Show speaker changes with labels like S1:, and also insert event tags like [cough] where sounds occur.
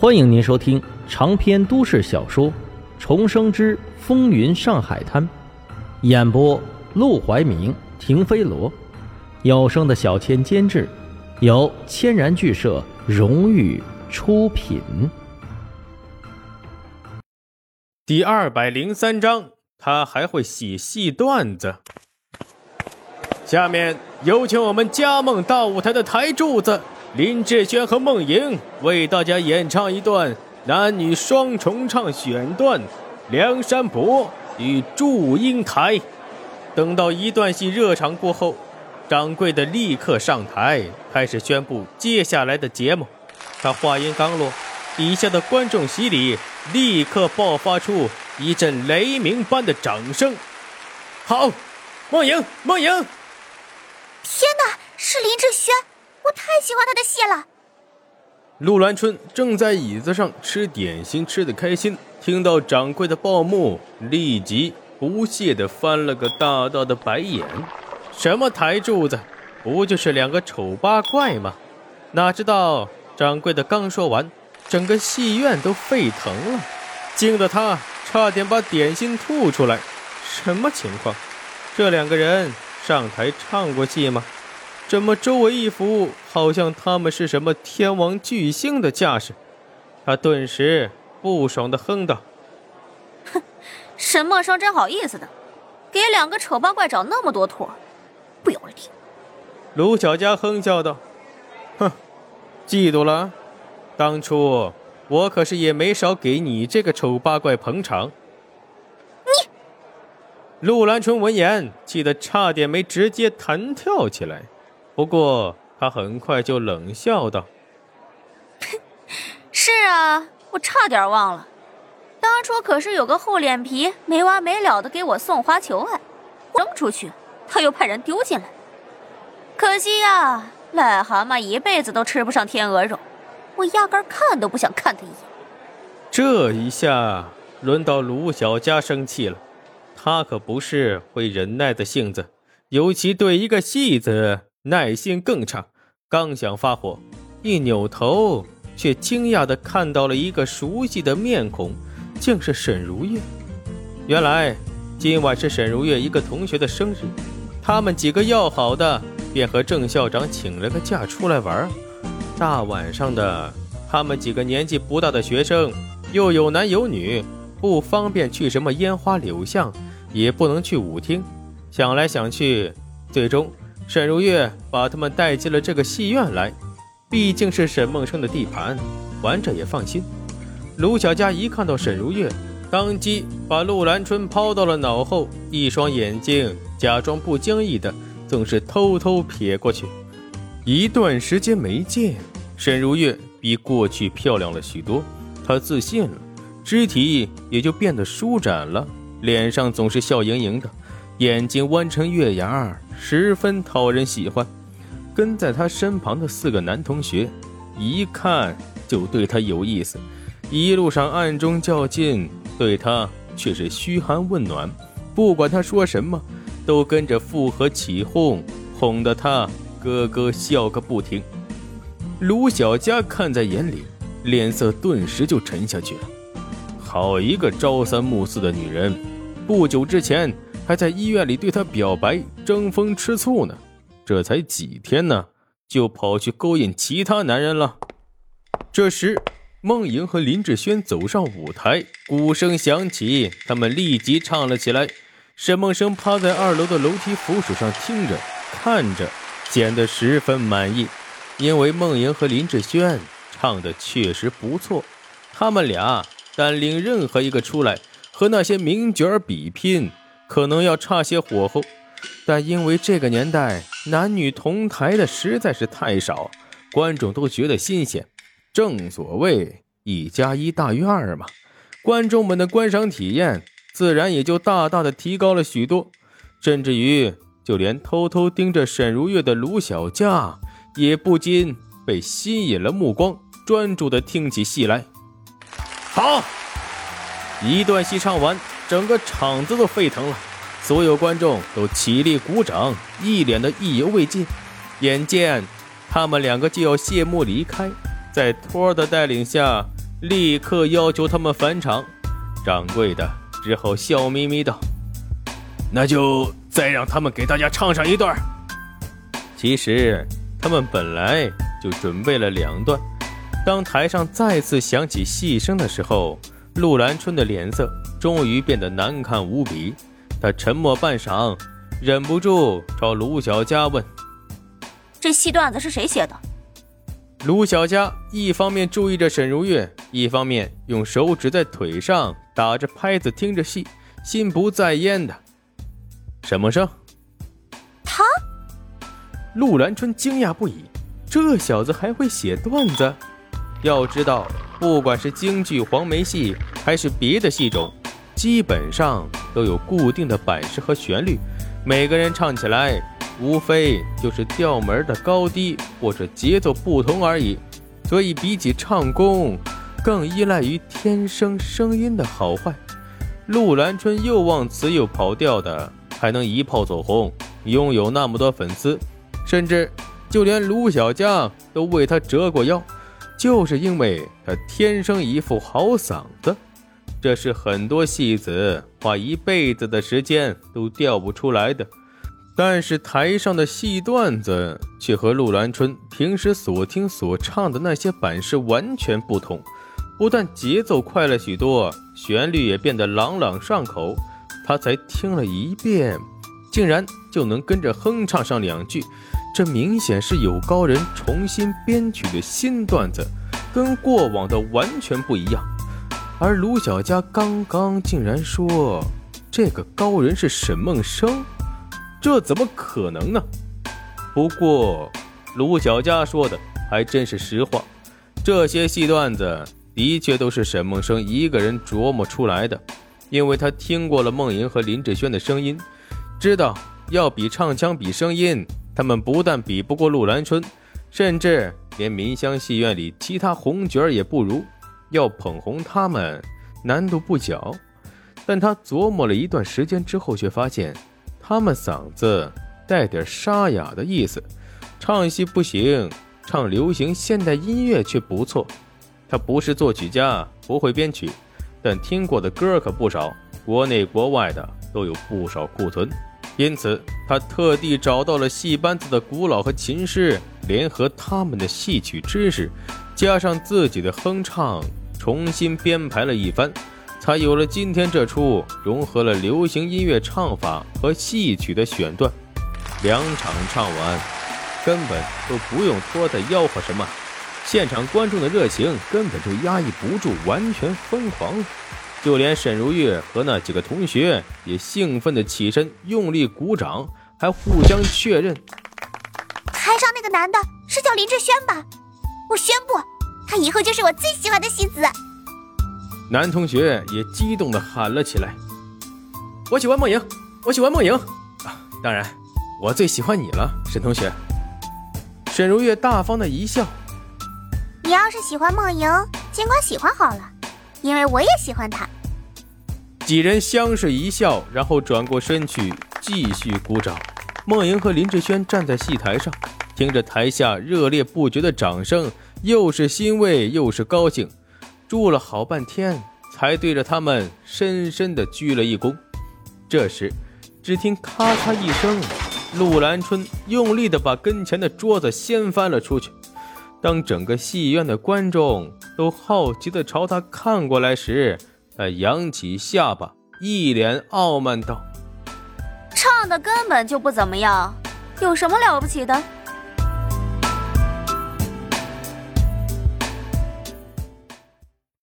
S1: 欢迎您收听长篇都市小说《重生之风云上海滩》，演播：陆怀明、停飞罗，有声的小千监制，由千然剧社荣誉出品。
S2: 第二百零三章，他还会写戏段子。下面有请我们加梦大舞台的台柱子。林志轩和梦莹为大家演唱一段男女双重唱选段《梁山伯与祝英台》。等到一段戏热场过后，掌柜的立刻上台开始宣布接下来的节目。他话音刚落，底下的观众席里立刻爆发出一阵雷鸣般的掌声。好，梦莹，梦莹！
S3: 天哪，是林志轩！我太喜欢他的戏了。
S2: 陆兰春正在椅子上吃点心，吃得开心。听到掌柜的报幕，立即不屑地翻了个大大的白眼。什么台柱子，不就是两个丑八怪吗？哪知道掌柜的刚说完，整个戏院都沸腾了，惊得他差点把点心吐出来。什么情况？这两个人上台唱过戏吗？怎么周围一副好像他们是什么天王巨星的架势？他顿时不爽的哼道：“
S3: 哼，沈默生真好意思的，给两个丑八怪找那么多托，不要脸。”
S2: 卢小佳哼笑道：“哼，嫉妒了？当初我可是也没少给你这个丑八怪捧场。”
S3: 你，
S2: 陆兰春闻言气得差点没直接弹跳起来。不过他很快就冷笑道：“ [laughs]
S3: 是啊，我差点忘了，当初可是有个厚脸皮没完没了的给我送花求爱，扔出去他又派人丢进来。可惜呀，癞蛤蟆一辈子都吃不上天鹅肉，我压根看都不想看他一眼。”
S2: 这一下轮到卢小佳生气了，他可不是会忍耐的性子，尤其对一个戏子。耐心更差，刚想发火，一扭头，却惊讶地看到了一个熟悉的面孔，竟是沈如月。原来今晚是沈如月一个同学的生日，他们几个要好的便和郑校长请了个假出来玩。大晚上的，他们几个年纪不大的学生，又有男有女，不方便去什么烟花柳巷，也不能去舞厅。想来想去，最终。沈如月把他们带进了这个戏院来，毕竟是沈梦生的地盘，玩着也放心。卢小佳一看到沈如月，当即把陆兰春抛到了脑后，一双眼睛假装不经意的，总是偷偷瞥过去。一段时间没见，沈如月比过去漂亮了许多，她自信了，肢体也就变得舒展了，脸上总是笑盈盈的，眼睛弯成月牙儿。十分讨人喜欢，跟在他身旁的四个男同学，一看就对他有意思，一路上暗中较劲，对他却是嘘寒问暖，不管他说什么，都跟着附和起哄，哄得他咯咯笑个不停。卢小佳看在眼里，脸色顿时就沉下去了。好一个朝三暮四的女人，不久之前。还在医院里对他表白，争风吃醋呢。这才几天呢，就跑去勾引其他男人了。这时，梦莹和林志轩走上舞台，鼓声响起，他们立即唱了起来。沈梦生趴在二楼的楼梯扶手上听着、看着，显得十分满意，因为梦莹和林志轩唱的确实不错。他们俩单领任何一个出来，和那些名角比拼。可能要差些火候，但因为这个年代男女同台的实在是太少，观众都觉得新鲜。正所谓一加一大于二嘛，观众们的观赏体验自然也就大大的提高了许多。甚至于就连偷偷盯着沈如月的卢小佳，也不禁被吸引了目光，专注的听起戏来。好，一段戏唱完。整个场子都沸腾了，所有观众都起立鼓掌，一脸的意犹未尽。眼见他们两个就要谢幕离开，在托儿的带领下，立刻要求他们返场。掌柜的只好笑眯眯道：“那就再让他们给大家唱上一段。”其实他们本来就准备了两段。当台上再次响起戏声的时候，陆兰春的脸色终于变得难看无比。他沉默半晌，忍不住朝卢小佳问：“
S3: 这戏段子是谁写的？”
S2: 卢小佳一方面注意着沈如月，一方面用手指在腿上打着拍子，听着戏，心不在焉的。沈梦生，
S3: 他？
S2: 陆兰春惊讶不已，这小子还会写段子？要知道，不管是京剧、黄梅戏，还是别的戏种，基本上都有固定的板式和旋律，每个人唱起来，无非就是调门的高低或者节奏不同而已。所以，比起唱功，更依赖于天生声音的好坏。陆兰春又忘词又跑调的，还能一炮走红，拥有那么多粉丝，甚至就连卢小将都为他折过腰。就是因为他天生一副好嗓子，这是很多戏子花一辈子的时间都调不出来的。但是台上的戏段子却和陆兰春平时所听所唱的那些版式完全不同，不但节奏快了许多，旋律也变得朗朗上口。他才听了一遍，竟然就能跟着哼唱上两句。这明显是有高人重新编曲的新段子，跟过往的完全不一样。而卢小佳刚刚竟然说这个高人是沈梦生，这怎么可能呢？不过卢小佳说的还真是实话，这些戏段子的确都是沈梦生一个人琢磨出来的，因为他听过了梦莹和林志轩的声音，知道要比唱腔比声音。他们不但比不过陆兰春，甚至连民香戏院里其他红角也不如。要捧红他们，难度不小。但他琢磨了一段时间之后，却发现他们嗓子带点沙哑的意思，唱戏不行，唱流行现代音乐却不错。他不是作曲家，不会编曲，但听过的歌可不少，国内国外的都有不少库存。因此，他特地找到了戏班子的古老和琴师，联合他们的戏曲知识，加上自己的哼唱，重新编排了一番，才有了今天这出融合了流行音乐唱法和戏曲的选段。两场唱完，根本都不用拖再吆喝什么，现场观众的热情根本就压抑不住，完全疯狂。就连沈如月和那几个同学也兴奋地起身，用力鼓掌，还互相确认：
S4: 台上那个男的是叫林志轩吧？我宣布，他以后就是我最喜欢的戏子。
S2: 男同学也激动地喊了起来：“我喜欢梦莹，我喜欢梦莹啊！当然，我最喜欢你了，沈同学。”沈如月大方的一笑：“
S4: 你要是喜欢梦莹，尽管喜欢好了。”因为我也喜欢他。
S2: 几人相视一笑，然后转过身去继续鼓掌。梦莹和林志轩站在戏台上，听着台下热烈不绝的掌声，又是欣慰又是高兴，住了好半天，才对着他们深深的鞠了一躬。这时，只听咔嚓一声，陆兰春用力的把跟前的桌子掀翻了出去。当整个戏院的观众都好奇地朝他看过来时，他扬起下巴，一脸傲慢道：“
S3: 唱的根本就不怎么样，有什么了不起的？